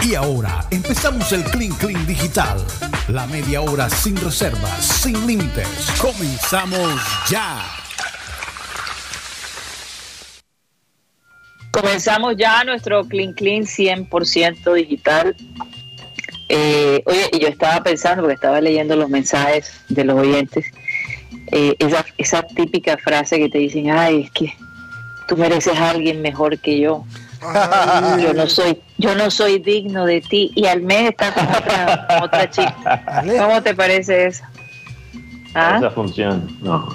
Y ahora empezamos el Clean Clean Digital. La media hora sin reservas, sin límites. Comenzamos ya. Comenzamos ya nuestro Clean Clean 100% digital. Eh, oye, yo estaba pensando, porque estaba leyendo los mensajes de los oyentes, eh, esa, esa típica frase que te dicen, ay, es que tú mereces a alguien mejor que yo. Yo no soy, yo no soy digno de ti. Y al mes está con otra, otra chica. ¿Cómo te parece eso? ¿Ah? Esa función, no.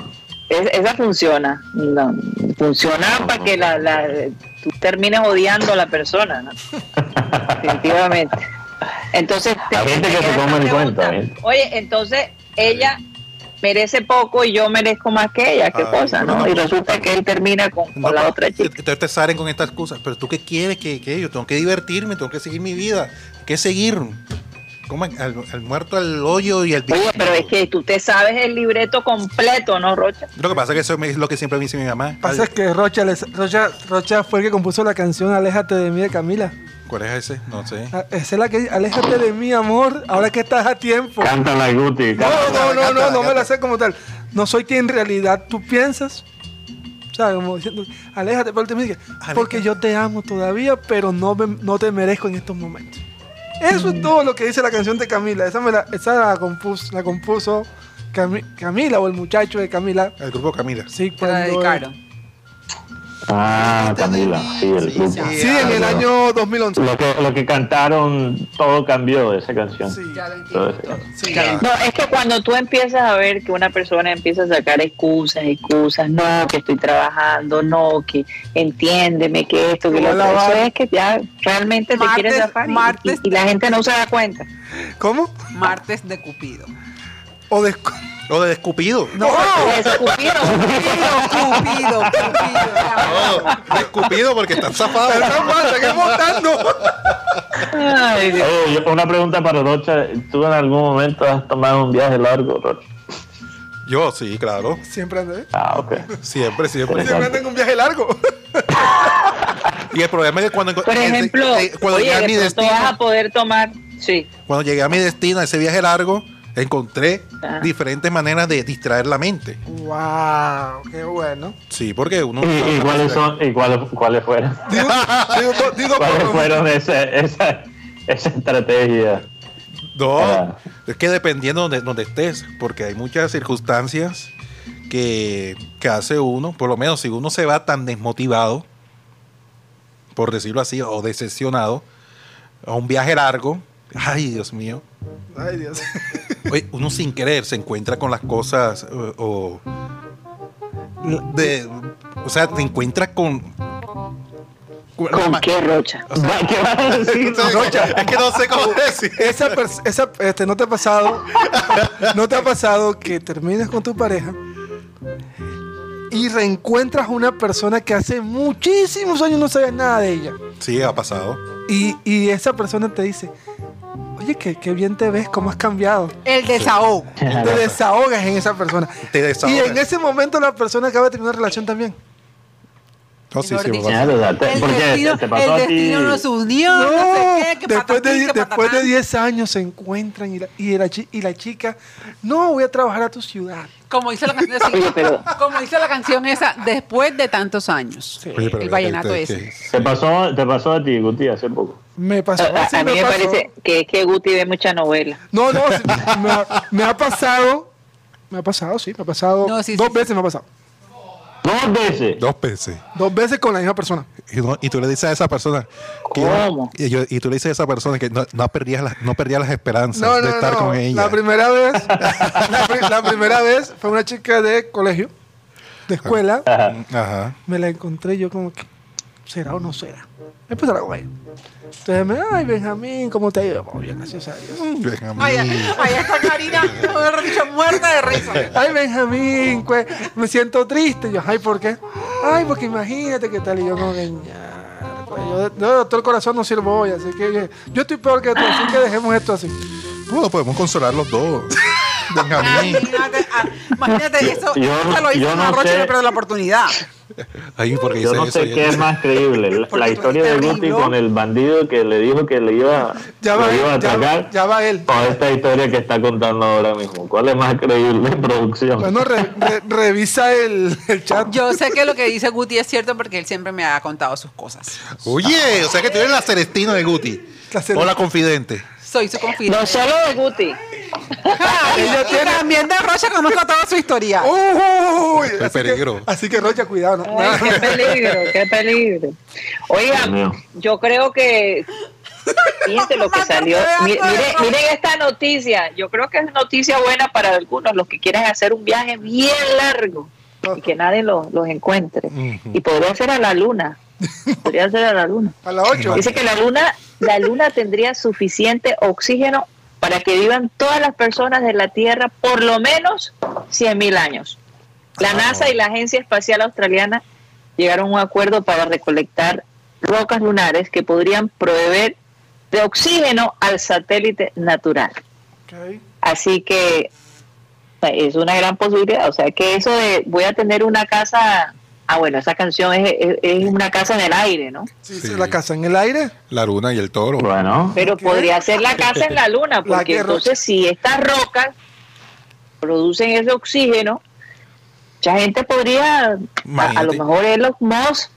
Es- esa funciona. No, funciona para que la, la, tú termines odiando a la persona, ¿no? Definitivamente. Entonces, Hay gente que se toma en cuenta. ¿eh? Oye, entonces ella merece poco y yo merezco más que ella, qué Ay, cosa, ¿no? no. Y resulta que él termina con, con la otra chica. Entonces te salen con estas excusas. Pero tú qué quieres que, que yo tengo que divertirme, tengo que seguir mi vida, que seguir. Como al, al muerto al hoyo y al Oye, pero es que tú te sabes el libreto completo, ¿no, Rocha? Lo que pasa es que eso es lo que siempre me dice mi mamá. Pasa es que Rocha, les- Rocha, Rocha fue el que compuso la canción Aléjate de mí de Camila. ¿Cuál es ese? No sé. Ah, Esa es la que dice, Aléjate de mí, amor, ahora que estás a tiempo. Cántala, Guti. No, no, no, no, no me la sé como tal. No soy quien en realidad tú piensas. O sea, como diciendo, aléjate, pero te dice, porque yo te amo todavía, pero no, me- no te merezco en estos momentos. Eso es todo lo que dice la canción de Camila. Esa, me la, esa la, compuso, la compuso Cami- Camila o el muchacho de Camila. El grupo Camila. Sí, la cuando- dedicaron. Ah, Camila, sí, el grupo. sí. Sí, en el año 2011. Lo que, lo que cantaron, todo cambió de esa canción. Sí. Ya lo Todo entiendo. Sí. No, es que cuando tú empiezas a ver que una persona empieza a sacar excusas, excusas, no, que estoy trabajando, no, que entiéndeme, que esto, que lo otro, eso es que ya realmente te quieres zafar y- martes- y, y la gente no se da cuenta. ¿Cómo? Martes de Cupido. O de... O de escupido. No, Es Cupido. Cupido, Cupido, Cupido. No, de escupido porque están zafados. Está mal, seguimos votando. Ay, Dios. Oye, una pregunta para Rocha. ¿Tú en algún momento has tomado un viaje largo, Rocha? Yo sí, claro. Siempre andé. Ah, ok. Siempre, siempre. Siempre andé en un viaje largo. Y el problema es que cuando, Por ejemplo, eh, cuando oye, llegué a de mi destino, vas a poder tomar, sí, cuando llegué a mi destino, ese viaje largo, encontré Ajá. diferentes maneras de distraer la mente. wow, qué bueno. Sí, porque uno. ¿Y, y cuáles son? ¿Y cuáles, cuáles fueron? Digo, digo, digo, ¿Cuáles por- fueron esa, esa, esa estrategia? No, Ah. es que dependiendo donde, donde estés, porque hay muchas circunstancias que, que hace uno, por lo menos si uno se va tan desmotivado, por decirlo así, o decepcionado, a un viaje largo, ay Dios mío, Ay, Dios. oye, uno sin querer se encuentra con las cosas o, de, o sea, te encuentras con... con la ¿con ma- qué rocha? o sea, ¿Qué vas a decir? es que no sé cómo decir. Esa, esa este, ¿no te ha pasado? ¿No te ha pasado que terminas con tu pareja y reencuentras una persona que hace muchísimos años no sabías nada de ella? Sí, ha pasado. Y, y esa persona te dice, oye, qué, qué bien te ves, cómo has cambiado. El desahogo. Te desahogas en esa persona. Te Y desahogas. en ese momento la persona acaba de terminar una relación también. No, sí, sí, El ¿por qué? destino, ¿Te pasó el a ti? destino nos unió, no, No, sé qué, que después, patatín, de, que después de patatán. 10 años se encuentran y la, y, la, chi- y la chica, no, voy a trabajar a tu ciudad. Como dice la canción así, Oye, pero- como dice la canción esa, después de tantos años. Oye, el vallenato ese. ¿Te pasó, ¿Te pasó a ti, Guti, hace poco? Me pasó. A, sí, a mí me pasó. parece que es que Guti ve mucha novela. No, no, sí, me, ha, me ha pasado. Me ha pasado, sí, me ha pasado. No, sí, dos sí, veces me ha pasado. Dos veces. Dos veces. Dos veces con la misma persona. Y, no- y tú le dices a esa persona ¿Cómo? y, yo- y tú le dices a esa persona que no, no perdías las no perdías las esperanzas No, de estar no. con ella. La primera vez, la, la primera vez fue una chica de colegio, de escuela. Ajá. Ajá. Me la encontré yo como que, ¿será o no será? Con ella. Entonces me, ay, Benjamín, ¿cómo te ha ido? Oh, bien, gracias a Dios. Benjamín. Ay, ay, está Karina, mejor dicho, muerta de risa. Ay, Benjamín, pues, me siento triste. Yo, ay, ¿por qué? Ay, porque imagínate qué tal. Y yo, como que, ña, pues, yo, de- yo todo el corazón no sirvo hoy, así que yo, yo estoy peor que tú, así que dejemos esto así. Bueno, podemos consolar los dos. Benjamín. Imagínate, ah, imagínate eso, Yo- eso lo hizo yo una no rocha y sé. no perdió la oportunidad. Porque Yo no sé qué es más creíble, la, historia de Guti con el bandido que le dijo que le iba, Ya va, iba a él, atacar, ya va él. o esta historia que está contando ahora mismo. ¿Cuál es más creíble en producción? Bueno, re- re- revisa el, el chat. Yo sé que lo que dice Guti es cierto porque él siempre me ha contado sus cosas. Oye, o sea que tú eres la Celestina de Guti. La Celestina. o la confidente. Soy su confidente. No solo de Guti. Y, Ella y tiene- también de Rocha conozco toda su historia. Uy, El así peligro. Que, así que Rocha, cuidado. ¿no? Ay, qué peligro, qué peligro. Oiga, yo creo que fíjense lo que salió. Mi- Miren, miren esta noticia. Yo creo que es noticia buena para algunos, los que quieren hacer un viaje bien largo y que nadie los, los encuentre. Y podría ser a la luna. Podría ser a la luna. A las 8. Dice que la luna, la luna tendría suficiente oxígeno para que vivan todas las personas de la Tierra por lo menos 100.000 años. La NASA y la Agencia Espacial Australiana llegaron a un acuerdo para recolectar rocas lunares que podrían proveer de oxígeno al satélite natural. Así que es una gran posibilidad. O sea, que eso de voy a tener una casa. Ah, bueno, esa canción es, es- es una casa en el aire, ¿no? Sí, Sí. la casa en el aire. La luna y el toro. Bueno, Pero ¿Qué? podría ser la casa en la luna, porque que entonces si estas rocas producen ese oxígeno, mucha gente podría, a, a lo mejor Elon Musk,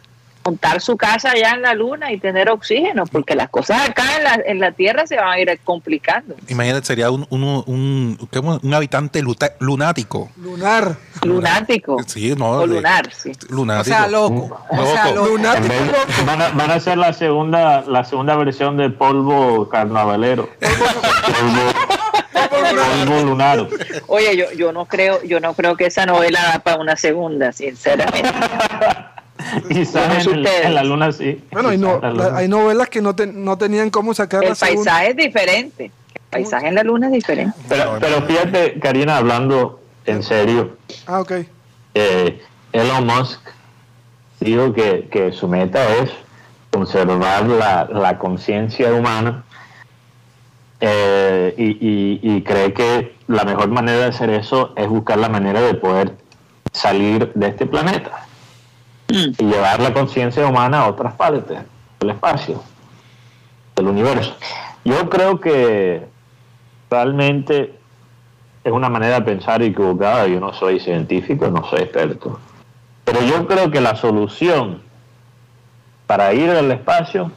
montar su casa allá en la luna y tener oxígeno, porque las cosas acá en la, en la Tierra se van a ir complicando. Imagínate, sería un, un, un, un habitante luta- lunático. Lunar. Lunático. Sí, no. O lunar, sí. O Lunático. sea, loco. O sea, Loco. Lunático. vez- loco. van, a, van a hacer la segunda, la segunda versión de polvo carnavalero. polvo, polvo lunar. Oye, yo, yo no creo, yo no creo que esa novela da para una segunda, sinceramente. Quizás en, el- ustedes. en la luna sí. Bueno, hay, Quizás no- en la la- luna. hay novelas que no, te- no tenían cómo sacar El la segunda. paisaje es diferente. El paisaje en la luna es diferente. Pero, pero fíjate, Karina, hablando en serio, Ah, ok. eh, Elon Musk dijo que, que su meta es conservar la, la conciencia humana eh, y, y- y cree que la mejor manera de hacer eso es buscar la manera de poder salir de este planeta y llevar la conciencia humana a otras partes del espacio, del universo. Yo creo que realmente es una manera de pensar equivocada. Yo no soy científico, no soy experto. Pero yo creo que la solución para ir al espacio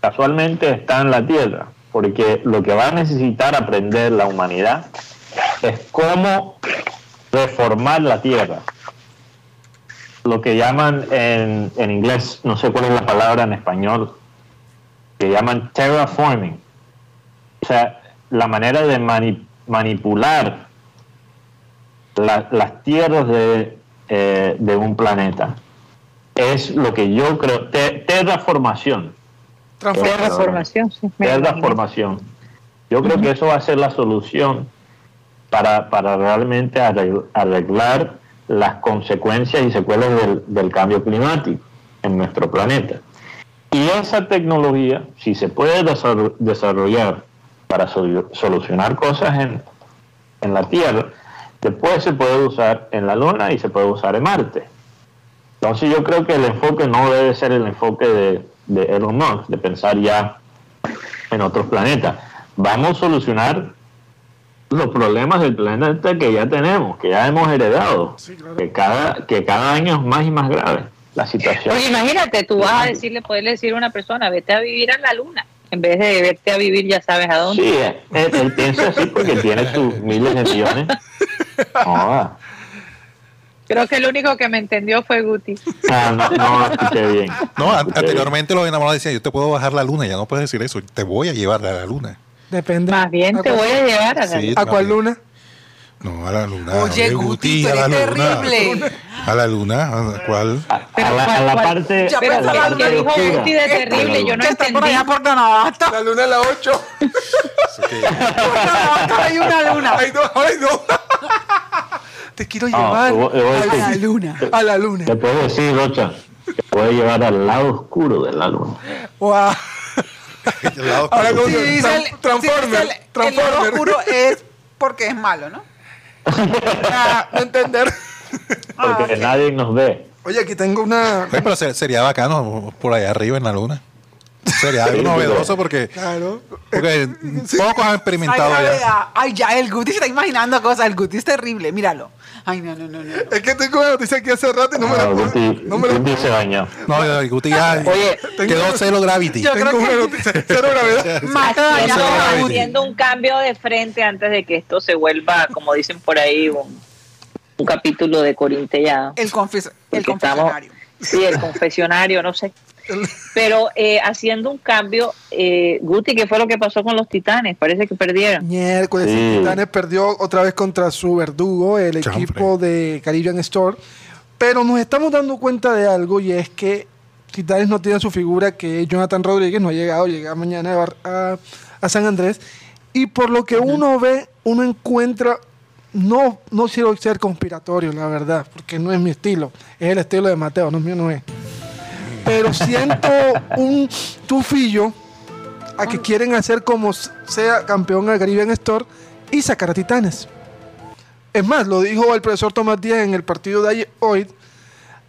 casualmente está en la Tierra, porque lo que va a necesitar aprender la humanidad es cómo reformar la Tierra. Lo que llaman en, en inglés, no sé cuál es la palabra en español, que llaman terraforming. O sea, la manera de mani- manipular la- las tierras de, eh, de un planeta. Es lo que yo creo, te- terraformación. Terraformación, sí. Terraformación. Yo creo que eso va a ser la solución para, para realmente arregl- arreglar las consecuencias y secuelas del, del cambio climático en nuestro planeta. Y esa tecnología, si se puede desarro- desarrollar para solu- solucionar cosas en, en la Tierra, después se puede usar en la Luna y se puede usar en Marte. Entonces yo creo que el enfoque no debe ser el enfoque de, de Elon Musk, de pensar ya en otros planetas. Vamos a solucionar los problemas del planeta que ya tenemos, que ya hemos heredado, que, cada, que cada año es más y más grave la situación. Oye, imagínate, tú vas a decirle, poderle decir a una persona, vete a vivir a la luna, en vez de vete a vivir ya sabes a dónde. Sí, él, él piensa así porque tiene sus miles de millones. Creo que el único que me entendió fue Guti. Ah, no, no escuché bien. No, an- Escuché anteriormente los enamorados decían, yo te puedo bajar la luna, ya no puedes decir eso, te voy a llevar a la luna. Depende. Más bien ¿A te voy a llevar a la Sí. luna. ¿A cuál luna? No, a la luna. Oye, Guti, tú a la eres luna. terrible. A la luna, ¿a cuál? A, a la, a la parte. Ya, Pero la ¿qué- parte qué dijo Guti de terrible? Yo no que está por entendí. allá por. La luna es la 8. Por hay una luna. ay, no, ay, no. Te quiero No, llevar te voy- te voy a a la luna. A la luna. Te puedo decir, Rocha, que puede llevar al lado oscuro de la luna. Wow. El Ahora oscuro. con- Si dice el, Tran- Transformer, si dice el- el lado Transformer. oscuro es porque es malo, ¿no? Ah, no entender. Porque Ah, nadie nos ve. Oye, aquí tengo una. Oye, pero se- sería bacano por allá arriba en la luna. Sería algo novedoso porque, Claro. porque pocos han Ay, experimentado ya, ya. ya. Ay, ya, el Guti se está imaginando cosas. El Guti es terrible, míralo. Ay, no, no, no, no. Es que tengo una noticia aquí hace rato y no me la No, puedo. Guti, No me la Guti se bañó. No, el Guti ya Oye, quedó cero gravity. Yo Tengo creo una que noticia. Cero gravedad. más haciendo, un cambio de frente antes de que esto se vuelva, como dicen por ahí, un, un capítulo de Corintellado. el, confes el estamos- confesionario. Sí, el confesionario, no sé. Pero eh, haciendo un cambio, eh, Guti, ¿qué fue lo que pasó con los titanes? Parece que perdieron. Miércoles, Sí. Titanes perdió otra vez contra su verdugo, el equipo de Caribbean Store. Pero nos estamos dando cuenta de algo y es que Titanes no tiene su figura, que es Jonathan Rodríguez, no ha llegado, llega mañana a, Bar- a- a San Andrés. Y por lo que uno ve, uno encuentra, no, no quiero ser conspiratorio, la verdad, porque no es mi estilo, es el estilo de Mateo, no mío no es. Pero siento un tufillo a que quieren hacer como sea campeón del Caribbean Store y sacar a Titanes. Es más, lo dijo el profesor Tomás Díaz en el partido de ayer- hoy.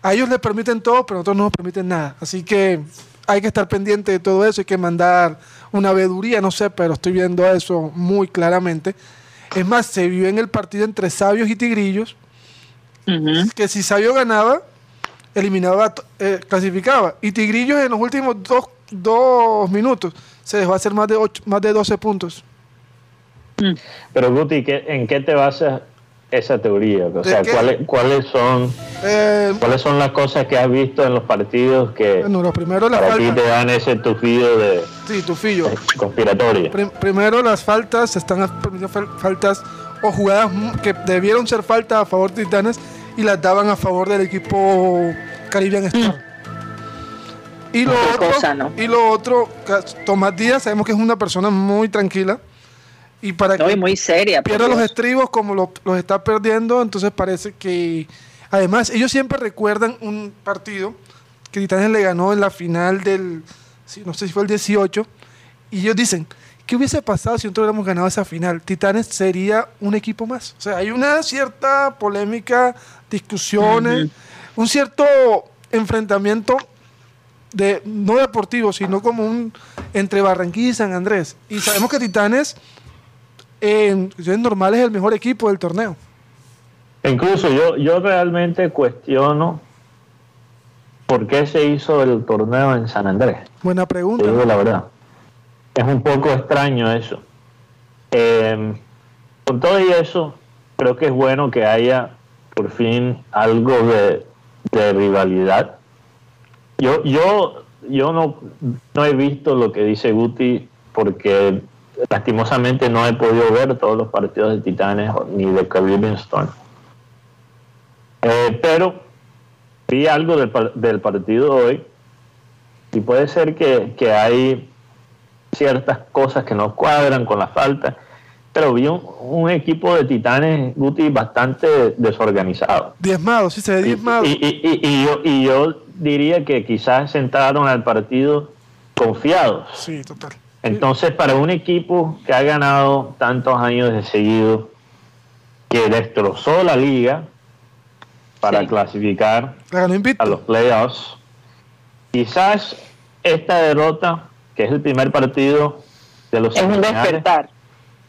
A ellos les permiten todo, pero a nosotros no nos permiten nada. Así que hay que estar pendiente de todo eso. Hay que mandar una veeduría, no sé, pero estoy viendo eso muy claramente. Es más, se vio en el partido entre Sabios y Tigrillos que si Sabio ganaba, eliminaba, eh, clasificaba. Y Tigrillos en los últimos dos, dos minutos se dejó hacer más de, ocho- más de 12 puntos. Pero Guti, ¿qué- ¿en qué te basas esa teoría? O ¿De sea? ¿cuáles, ¿cuáles son Eh, cuáles son las cosas que has visto en los partidos que bueno, lo primero las para ti te dan ese tufido de Sí, Tufillo. conspiratoria? Prim- primero las faltas, están permitiendo fal- faltas o jugadas que debieron ser faltas a favor de Titanes y las daban a favor del equipo Caribbean Star. Y lo, Qué otro, cosa, ¿no? y lo otro, Tomás Díaz, sabemos que es una persona muy tranquila. Y para No, que y muy seria. pierda los estribos como lo- los está perdiendo, entonces parece que... Además, ellos siempre recuerdan un partido que Titanes le ganó en la final del... No sé si fue el 18. Y ellos dicen, ¿qué hubiese pasado si nosotros hubiéramos ganado esa final? Titanes sería un equipo más. O sea, hay una cierta polémica, discusiones, un cierto enfrentamiento de no deportivo, sino como un entre Barranquilla y San Andrés. Y sabemos que Titanes en condiciones normales es el mejor equipo del torneo. Incluso yo, yo realmente cuestiono por qué se hizo el torneo en San Andrés. Buena Te pregunta. digo la verdad. Es un poco extraño eso. Eh, con todo y eso, creo que es bueno que haya por fin algo de, de rivalidad. Yo, yo, yo no, no he visto lo que dice Guti porque lastimosamente no he podido ver todos los partidos de Titanes ni de Caribbean Storm. Eh, pero vi algo del, del partido hoy y puede ser que, que hay ciertas cosas que no cuadran con la falta, pero vi un, un equipo de Titanes, Guti, bastante desorganizado. Diezmado, sí se ve diezmado. y- y- y- yo, y yo diría que quizás entraron al partido confiados. Sí, total. Entonces, para un equipo que ha ganado tantos años de seguido, que destrozó la liga para Sí. clasificar a los playoffs, quizás esta derrota, que es el primer partido de los Es un despertar.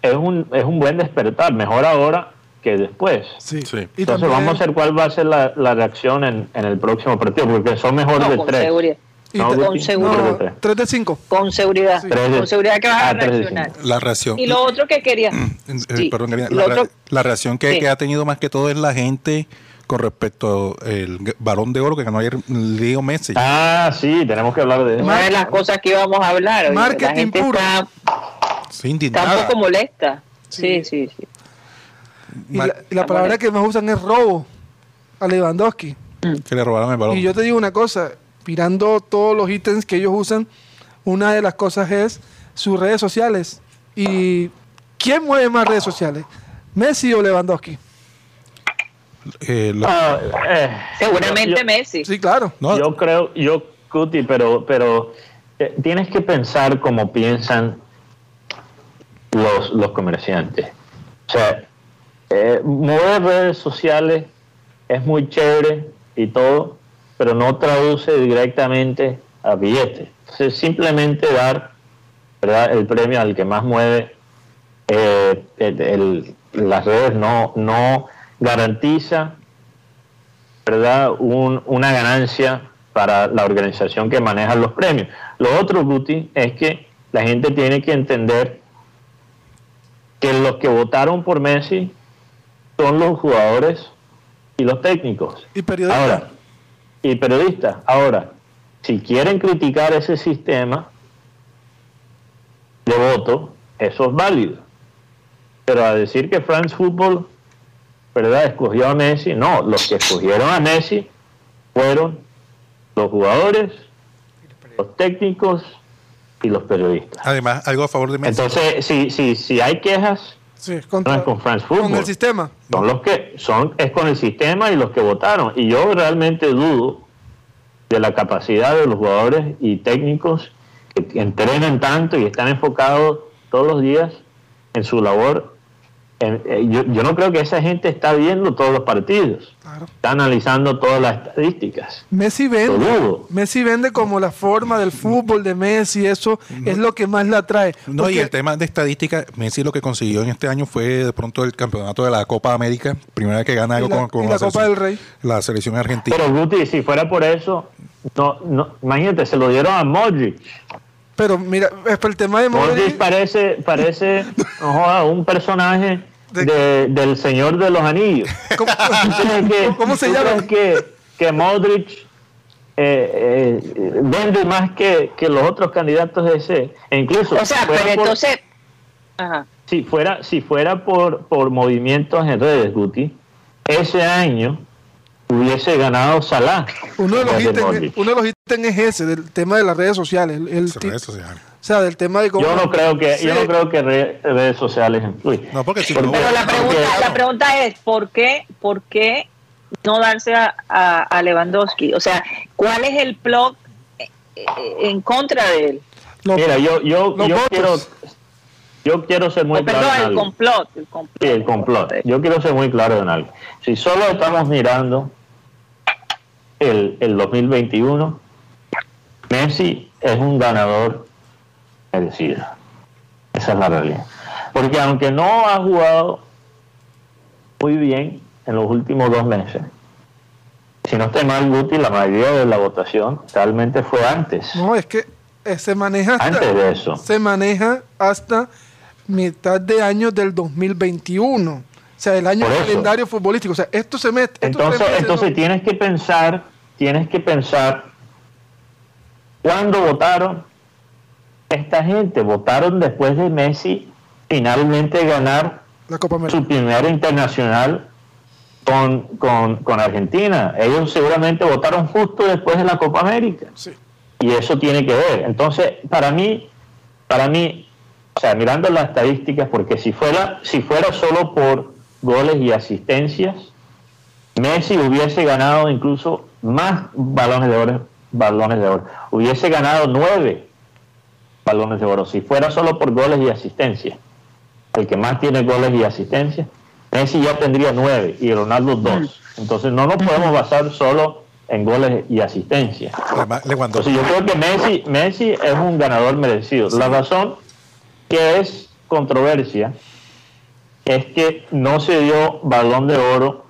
es un, es un buen despertar, mejor ahora que después. Sí. Sí. Entonces también- vamos a ver cuál va a ser la, la reacción en, en el próximo partido, porque son mejor No, de con tres. seguridad. No, con Guti, seguridad. no, tres. 3 de 5. Con seguridad. Sí. Tres de- Con seguridad que vas a ah, reaccionar. cinco. La reacción. Y lo otro que quería. Eh, Sí. perdón, la, otro- la reacción que, Sí. que ha tenido más que todo es la gente con respecto al balón de oro que ganó ayer Leo Messi. Ah, sí, tenemos que hablar de eso. Una de las cosas que íbamos a hablar. oye, la Marketing gente puro. está, Sí, está un poco molesta. Sí. Sí, sí, sí. Y la, y la palabra que más usan es robo a Lewandowski. Que le robaron el balón. Y yo te digo una cosa, mirando todos los ítems que ellos usan, una de las cosas es sus redes sociales. ¿Y quién mueve más redes sociales? ¿Messi o Lewandowski? Eh, lo- Ah, eh, Seguramente yo- Messi. Sí, claro. no, Yo creo, yo, Cuti, pero, pero eh, tienes que pensar como piensan los, los comerciantes. O sea, eh, mover redes sociales es muy chévere y todo, pero no traduce directamente a billetes. Entonces, simplemente dar ¿verdad? el premio al que más mueve eh, el- el- las redes no, no garantiza ¿verdad? Un- una ganancia para la organización que maneja los premios. Lo otro, Guti, es que la gente tiene que entender que los que votaron por Messi son los jugadores y los técnicos. Y periodistas. Ahora, y periodistas. Ahora, si quieren criticar ese sistema de voto, eso es válido. Pero a decir que France Football, ¿verdad?, escogió a Messi, no, los que escogieron a Messi fueron los jugadores, los técnicos y los periodistas. Además, algo a favor de Messi. Entonces, si, si, si hay quejas, Sí, no es con France Football con el sistema. son los que son es con el sistema y los que votaron y yo realmente dudo de la capacidad de los jugadores y técnicos que entrenan tanto y están enfocados todos los días en su labor Eh, yo, yo no creo que esa gente está viendo todos los partidos Claro. está analizando todas las estadísticas Messi vende. Messi vende como la forma del fútbol de Messi, eso es lo que más la atrae. No, y el tema de estadística, Messi lo que consiguió en este año fue de pronto el campeonato de la Copa América, primera vez que gana Y algo la- con, con y la Copa del Rey. la selección argentina. pero Guti si fuera por eso no, no imagínate se lo dieron a Modric Pero mira, es por el tema de Modric Modric. parece parece no joda, un personaje De- de- del Señor de los Anillos ¿Cómo, ¿Tú crees que, ¿Cómo se llama? crees que, que Modric eh, eh, vende más que, que los otros candidatos de ese? E incluso O sea, pero por- entonces. Ajá. si fuera, si fuera por, por movimientos en redes, Guti, ese año hubiese ganado Salah. Uno de, los ítems, uno de los ítems es ese, del tema de las redes sociales. El, redes sociales. o sea, del tema de cómo. Yo no creo que, yo no creo que re- redes sociales influyen. No, porque si no- Pero la pregunta, Porque- la pregunta es, ¿por qué, por qué no darse a, a- a Lewandowski? O sea, ¿cuál es el plot en contra de él? Lo- Mira, yo, yo, los yo votos. quiero, yo quiero ser muy O, claro. perdón, el complot. El complot. Sí, el complot. Yo quiero ser muy claro en algo. Si solo estamos mirando el, el 2021, Messi es un ganador merecido. Esa es la realidad. Porque aunque no ha jugado muy bien en los últimos dos meses, si no estoy mal, Guti, la mayoría de la votación realmente fue antes. No, es que eh, se maneja hasta, Antes de eso. se maneja hasta mitad de año del 2021. O sea, el año calendario futbolístico. O sea, esto se mete. Entonces, entonces no- tienes que pensar, tienes que pensar cuándo votaron esta gente. Votaron después de Messi finalmente ganar la Copa América. su primera internacional con, con, con Argentina. Ellos seguramente votaron justo después de la Copa América. Sí. Y eso tiene que ver. Entonces, para mí, para mí, o sea, mirando las estadísticas, porque si fuera, si fuera solo por goles y asistencias, Messi hubiese ganado incluso más balones de oro, balones de oro. Hubiese ganado nueve balones de oro. Si fuera solo por goles y asistencias, el que más tiene goles y asistencias, Messi ya tendría nueve y Ronaldo dos. Entonces no nos podemos basar solo en goles y asistencias. Entonces yo creo que Messi, Messi es un ganador merecido. La razón que es controversia es que no se dio balón de oro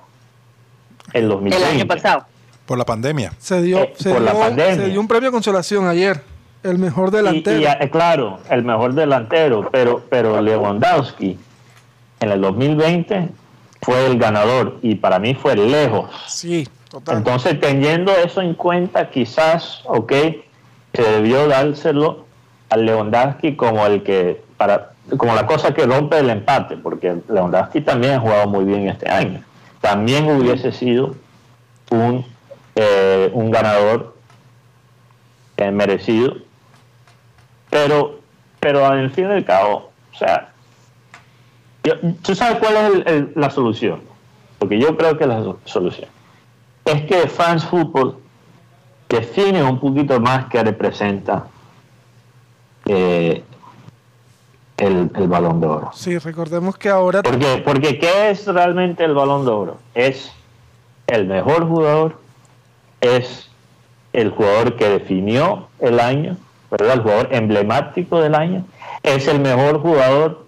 en El 2020. año pasado. por la pandemia. Se dio, Eh, se, por la dio, pandemia. se dio un premio de consolación ayer. El mejor delantero. y, claro, el mejor delantero, pero, pero Lewandowski en el 2020 fue el ganador y para mí fue lejos. sí, total. Entonces, teniendo eso en cuenta, quizás, ok, se debió dárselo al Lewandowski como el que, para, como la cosa que rompe el empate, porque Lewandowski también ha jugado muy bien este año. También hubiese sido un, eh, un ganador eh, merecido. Pero, pero al fin y al cabo, o sea, ¿tú sabes cuál es el- la solución? Porque yo creo que la so- solución es que France Football define un poquito más que representa eh, el, el balón de oro. Sí, recordemos que ahora Porque, porque ¿qué es realmente el balón de oro? Es el mejor jugador, es el jugador que definió el año, ¿verdad? El jugador emblemático del año. Es el mejor jugador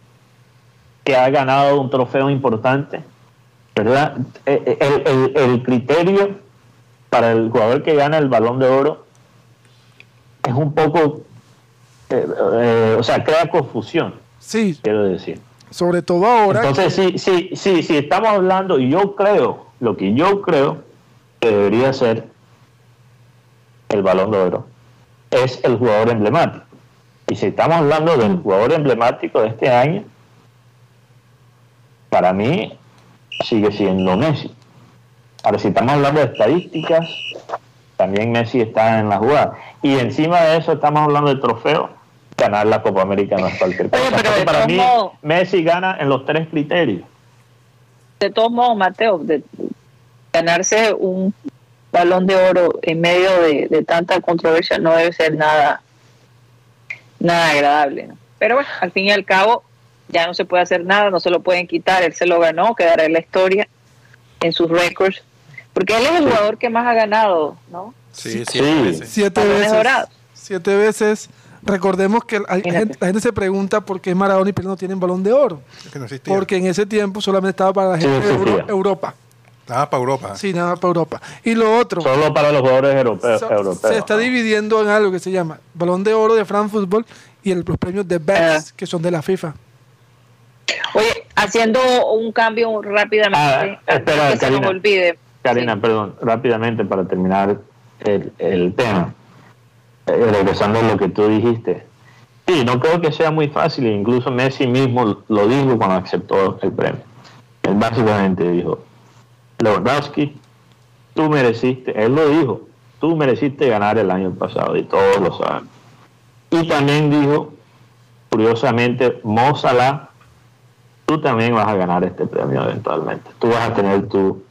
que ha ganado un trofeo importante, ¿verdad? Eh, eh, El, el- el criterio para el jugador que gana el balón de oro es un poco, eh, eh, o sea, crea confusión, Sí, quiero decir. sobre todo ahora. Entonces, sí, sí, sí, sí, estamos hablando, y yo creo, lo que yo creo que debería ser el balón de oro, es el jugador emblemático. Y si estamos hablando del jugador emblemático de este año, para mí sigue siendo Messi. Ahora, si estamos hablando de estadísticas, también Messi está en la jugada. Y encima de eso estamos hablando de trofeo, ganar la Copa América no es cualquier cosa. Oye, pero Entonces, de para mí, modos- Messi gana en los tres criterios. De todos modos, Mateo, de ganarse un balón de oro en medio de, de tanta controversia no debe ser nada, nada agradable. ¿no? Pero bueno, al fin y al cabo, ya no se puede hacer nada, no se lo pueden quitar, él se lo ganó, quedará en la historia, en sus récords, porque él es el jugador que más ha ganado, ¿no? Sí, Sí. siete veces. Siete veces. Siete veces. Recordemos que la gente, la gente se pregunta por qué Maradona y Pelé no tienen balón de oro. Es que no existía. Porque en ese tiempo solamente estaba para la Sí, gente de Europa. Ah, para Europa. Sí, nada para Europa. Y lo otro, Solo para los jugadores europeos. so- europeos se está dividiendo en algo que se llama balón de oro de France Football y el- los premios de Best, Ah. que son de la FIFA. Oye, haciendo un cambio rápidamente, Ah, espera, que se nos Karina. olvide. Karina, perdón, rápidamente para terminar el, el tema. Eh, regresando a lo que tú dijiste. Sí, no creo que sea muy fácil, e incluso Messi mismo lo dijo cuando aceptó el premio. Él básicamente dijo, Lewandowski, tú mereciste, él lo dijo, tú mereciste ganar el año pasado y todos lo saben. Y también dijo, curiosamente, Mo Salah, tú también vas a ganar este premio eventualmente. Tú vas a tener tu,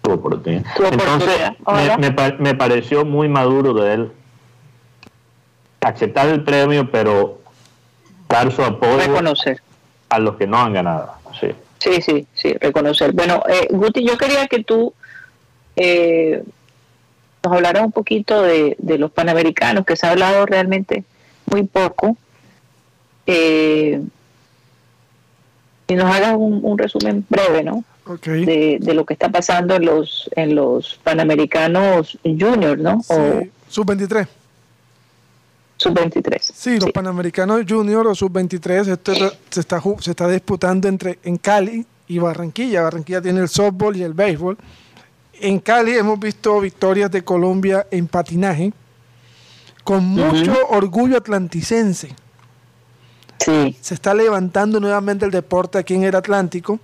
tu oportunidad. Tu Entonces, oportunidad. Me, me pareció muy maduro de él aceptar el premio, pero dar su apoyo Reconocer. a los que no han ganado. Sí. Sí, sí, sí, reconocer. Bueno, eh, Guti, yo quería que tú eh, nos hablaras un poquito de, de los panamericanos, que se ha hablado realmente muy poco. Eh, y nos hagas un, un resumen breve, ¿no? Ok. De, de lo que está pasando en los en los panamericanos juniors, ¿no? O Sí, Sub-23. Sub-23. Sí, los Panamericanos Junior o Sub-23, esto es- se está, se está disputando entre en Cali y Barranquilla. Barranquilla tiene el softball y el béisbol. En Cali hemos visto victorias de Colombia en patinaje con mucho orgullo atlanticense. Sí, Se está levantando nuevamente el deporte aquí en el Atlántico.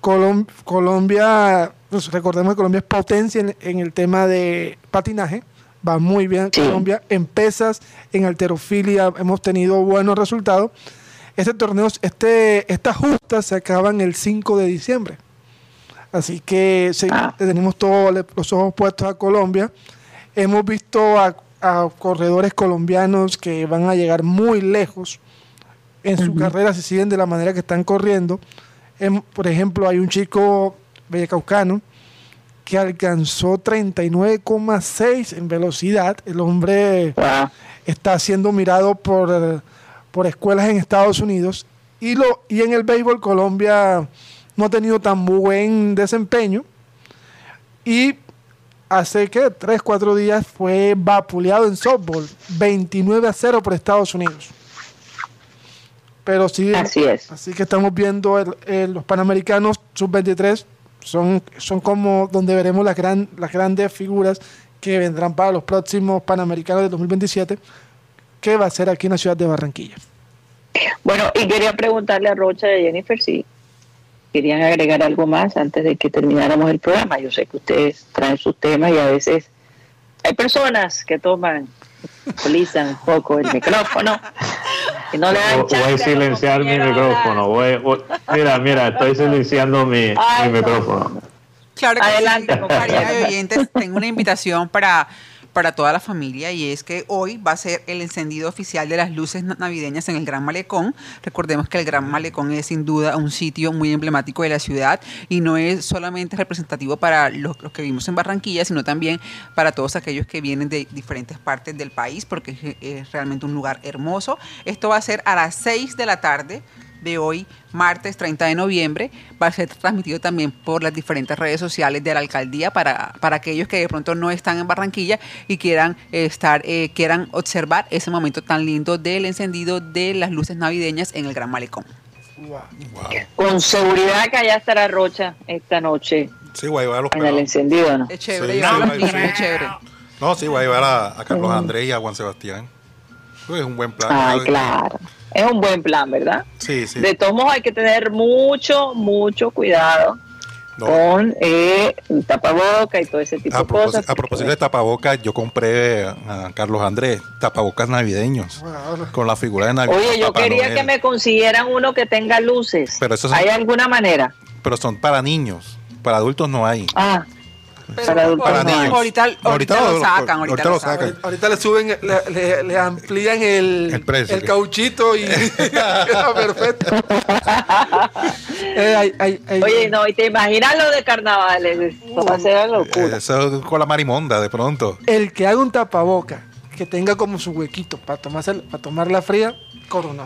Colom- Colombia, pues recordemos que Colombia es potencia en, en el tema de patinaje. Va muy bien Sí. Colombia. En pesas, en alterofilia hemos tenido buenos resultados. Este torneo, este, estas justas se acaban el 5 de diciembre. Así que sí, Ah. tenemos todos los ojos puestos a Colombia. Hemos visto a, a corredores colombianos que van a llegar muy lejos en su carrera si siguen de la manera que están corriendo. Em, por ejemplo, hay un chico vallecaucano que alcanzó 39,6 en velocidad. El hombre está siendo mirado por, por escuelas en Estados Unidos. Y, lo, y en el béisbol Colombia no ha tenido tan buen desempeño. Y hace que 3, 4 días fue vapuleado en softball. 29 a 0 por Estados Unidos. Pero sí, Así es. Así que estamos viendo el- el- los Panamericanos sub-23 son, son como donde veremos las, gran, las grandes figuras que vendrán para los próximos Panamericanos de 2027, que va a ser aquí en la ciudad de Barranquilla. Bueno, y quería preguntarle a Rocha y a Jennifer si querían agregar algo más antes de que termináramos el programa. Yo sé que ustedes traen sus temas y a veces hay personas que toman, utilizan un poco el micrófono y no le dan Voy a silenciar mi micrófono. voy- voy- mira, mira, estoy silenciando mi, Ay, mi no. micrófono. Claro que Adelante, sí, de oyentes, tengo una invitación para, para toda la familia y es que hoy va a ser el encendido oficial de las luces na- navideñas en el Gran Malecón. Recordemos que el Gran Malecón es sin duda un sitio muy emblemático de la ciudad y no es solamente representativo para los, los que vivimos en Barranquilla, sino también para todos aquellos que vienen de diferentes partes del país porque es, es realmente un lugar hermoso. Esto va a ser a las 6 de la tarde de hoy, martes 30 de noviembre. Va a ser transmitido también por las diferentes redes sociales de la alcaldía para, para aquellos que de pronto no están en Barranquilla y quieran eh, estar, eh, quieran observar ese momento tan lindo del encendido de las luces navideñas en el Gran Malecón. Wow. Wow. Con seguridad que allá estará Rocha esta noche Sí, voy a llevar a los en el encendido, ¿no? Es chévere, Sí, llevar a no, sí. es chévere. No, sí, voy a llevar a, a Carlos Andrés y a Juan Sebastián. Pues es un buen plan. Ay, claro. Es un buen plan, ¿verdad? Sí, sí. De todos modos hay que tener mucho, mucho cuidado No, con eh, el tapaboca y todo ese tipo a, de cosas. a propósito de tapabocas, yo compré a Carlos Andrés tapabocas navideños Wow. con la figura de Navidad. Oye, yo Papá quería Noel. que me consiguieran uno que tenga luces. Pero esos- ¿Hay alguna manera? Pero son para niños, para adultos no hay. Ah, Pero Para adultos Para no hay. niños. Ahorita, ahorita, Ahorita lo lo- sacan, ahorita, ahorita lo sacan. Ahorita- le suben, le, le- le amplían el, El precio, el ¿qué? cauchito y queda perfecto. Eh, Oye, no, y te imaginas lo de carnavales. Eso va a ser locura. Eso con la marimonda, de pronto. El que haga un tapaboca que tenga como su huequito para tomarse, para tomar la fría,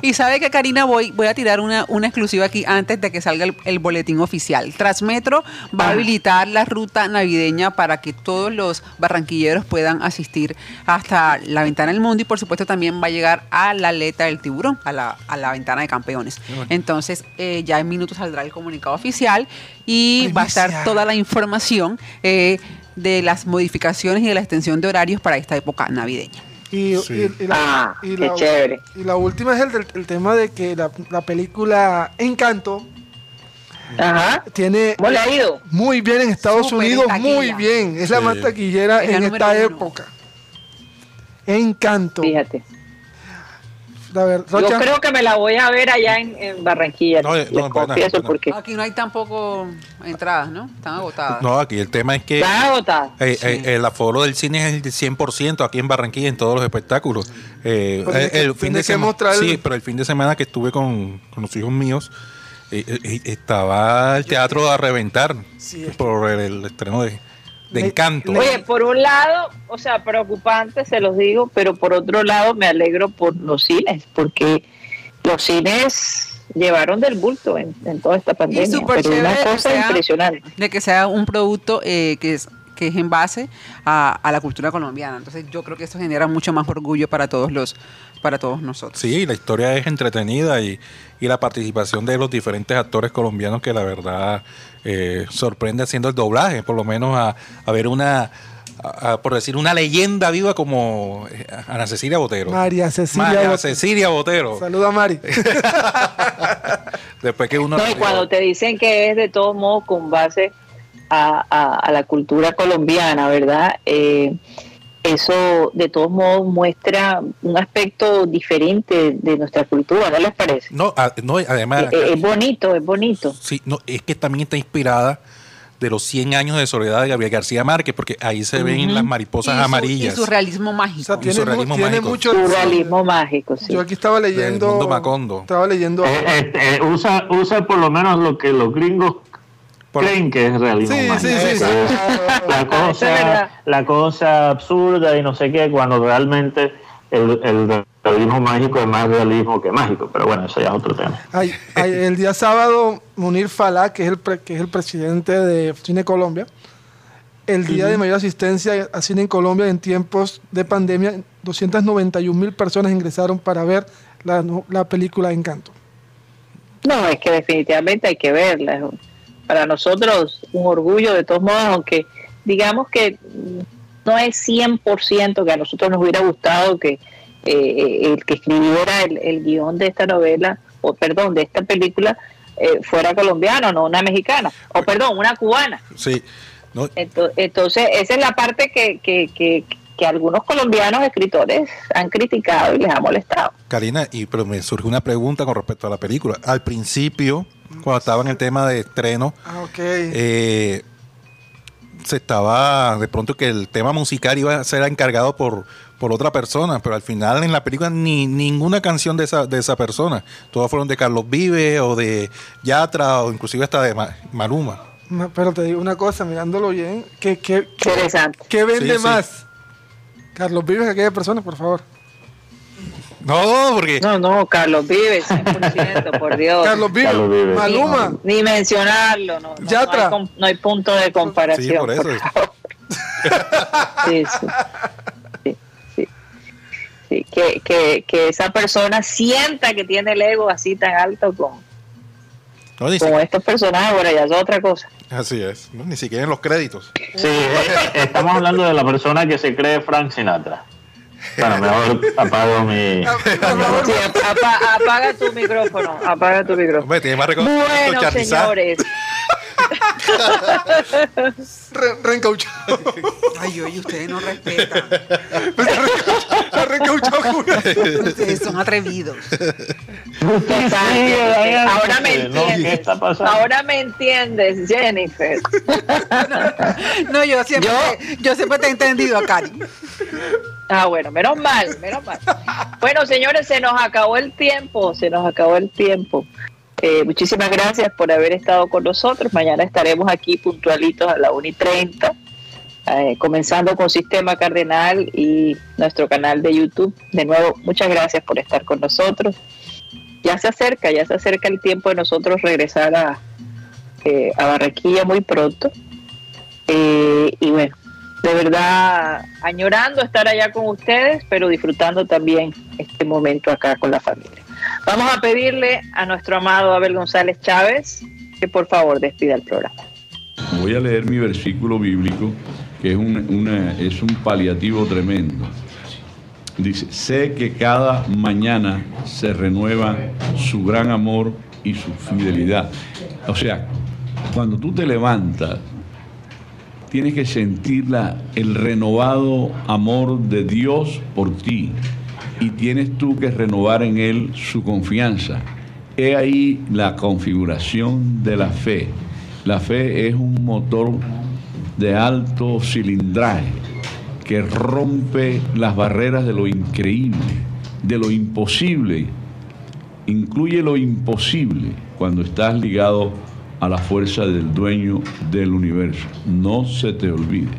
Y sabe que Karina, voy, voy a tirar una, una exclusiva aquí antes de que salga el, el boletín oficial. Transmetro va a habilitar la ruta navideña para que todos los barranquilleros puedan asistir hasta la ventana del mundo y por supuesto también va a llegar a la aleta del tiburón, a la, a la ventana de campeones. Entonces eh, ya en minutos saldrá el comunicado oficial y va a estar toda la información eh, de las modificaciones y de la extensión de horarios para esta época navideña. Y, Sí. y- y la, Ah, y qué la- chévere. y la última es el, del- el tema de que la, la película Encanto Ajá. tiene ¿Cómo le ha ido? muy bien en Estados Súper en Unidos, taquilla. muy bien. Es la Sí. más taquillera Es en esta uno. época. Encanto. Fíjate. Ver- Yo creo que me la voy a ver allá en, en Barranquilla. No, les no, confieso buena. porque Aquí no hay tampoco entradas, ¿no? Están agotadas. No, aquí el tema es que está agotada. eh, Sí. eh, el aforo del cine es el de 100% aquí en Barranquilla en todos los espectáculos. Eh, eh, el fin de semana, sí, pero el fin de semana que estuve con, con los hijos míos eh, eh, estaba el teatro a reventar Sí, es que- por el, el estreno de, de Le- Encanto. le- Oye, por un lado, o sea, preocupante, se los digo, pero por otro lado me alegro por los cines, porque los cines llevaron del bulto en, en toda esta pandemia. súper Pero una chévere cosa sea- impresionante. De que sea un producto eh, que es que es en base a, a la cultura colombiana. Entonces yo creo que esto genera mucho más orgullo para todos los para todos nosotros. Sí, la historia es entretenida y, y la participación de los diferentes actores colombianos que la verdad eh, sorprende haciendo el doblaje, por lo menos a, a ver una, a- a, por decir, una leyenda viva como eh, Ana Cecilia Botero. María Cecilia María Botero. Cecilia Botero. Saluda a Mari. Después que uno... No, y cuando te dicen que es de todos modos con base a, a- a la cultura colombiana, ¿verdad? Eh, eso de todos modos muestra un aspecto diferente de nuestra cultura, ¿no les parece? No, a- no, además... Eh, eh, es bonito, es bonito. Sí, no, es que también está inspirada de los 100 años de soledad de Gabriel García Márquez, porque ahí se ven las mariposas Y su- amarillas. Y su realismo mágico. O sea, Y tiene, su mu- realismo tiene mágico. mucho. Surrealismo mágico, sí. Yo aquí estaba leyendo. mundo Macondo. Estaba leyendo. Eh, eh, usa, usa por lo menos lo que los gringos Por- creen que es realismo. Sí, mágico. sí, sí, sí. Es La cosa, la cosa absurda y no sé qué, cuando realmente el, el realismo mágico es más realismo que mágico. Pero bueno, eso ya es otro tema. Ay, ay, el día sábado, Munir Falá, que es el, pre- que es el presidente de Cine Colombia, el día de mayor asistencia a cine en Colombia en tiempos de pandemia, 291 mil personas ingresaron para ver la, la película Encanto. No, es que definitivamente hay que verla. Para nosotros un orgullo de todos modos, aunque digamos que no es 100% que a nosotros nos hubiera gustado que eh, el que escribiera el, el guion de esta novela, o perdón, de esta película, eh, fuera colombiano, no una mexicana, o perdón, una cubana. Sí, no, Entonces, esa es la parte que, que, que, que algunos colombianos escritores han criticado y les ha molestado. Karina, y pero me surge una pregunta con respecto a la película. Al principio, cuando estaba en el tema de estreno, Ah, ok. eh, se estaba de pronto que el tema musical iba a ser encargado por, por otra persona, pero al final en la película ni ninguna canción de esa, de esa persona. Todas fueron de Carlos Vive o de Yatra o inclusive hasta de Maruma. pero te digo una cosa, mirándolo bien, ¿qué, qué, qué, vende más? Carlos Vives que aquella persona, por favor. No, porque. No, no, Carlos Vives, 100%, por Dios. Carlos Vives, Maluma. Ni, mencionarlo, no. No, no, hay, punto de comparación. Sí, por eso. sí, sí. sí, sí. Que, que, que, esa persona sienta que tiene el ego así tan alto con, con estos personajes, bueno, ya es otra cosa. Así es, ni siquiera en los créditos. Sí, eh, estamos hablando de la persona que se cree Frank Sinatra. Bueno, mejor apago mi. Sí, apaga tu micrófono. Apaga tu micrófono. bueno, señores. Re reencauchado. Ay, oye, ustedes no respetan. reencauchado. Ustedes son atrevidos. ahora me entiendes. Ahora me entiendes, Jennifer. No, yo siempre, yo siempre te he entendido, Cari. Ah, bueno, menos mal, menos mal. Bueno, señores, se nos acabó el tiempo, se nos acabó el tiempo. Eh, muchísimas gracias por haber estado con nosotros. Mañana estaremos aquí puntualitos a la 1 y 30, eh, comenzando con Sistema Cardenal y nuestro canal de YouTube. De nuevo, muchas gracias por estar con nosotros. Ya se acerca, ya se acerca el tiempo de nosotros regresar a, eh, a Barranquilla muy pronto. y bueno, de verdad añorando estar allá con ustedes, pero disfrutando también este momento acá con la familia. Vamos a pedirle a nuestro amado Abel González Chávez que por favor despida el programa. Voy a leer mi versículo bíblico, que es un, es un paliativo tremendo. Dice, sé que cada mañana se renueva su gran amor y su fidelidad. O sea, cuando tú te levantas tienes que sentir el renovado amor de Dios por ti y tienes tú que renovar en Él su confianza. He ahí la configuración de la fe. La fe es un motor de alto cilindraje que rompe las barreras de lo increíble, de lo imposible. Incluye lo imposible cuando estás ligado a la fuerza del dueño del universo. No se te olvide.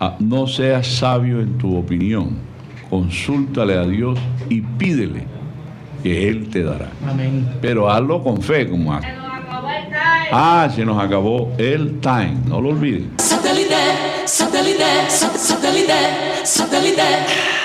Ah, no seas sabio en tu opinión. Consúltale a Dios y pídele que Él te dará. Amén. Pero hazlo con fe, como hace. Ah, se nos acabó el time. No lo olviden. Satélite, satélite, satélite, satélite.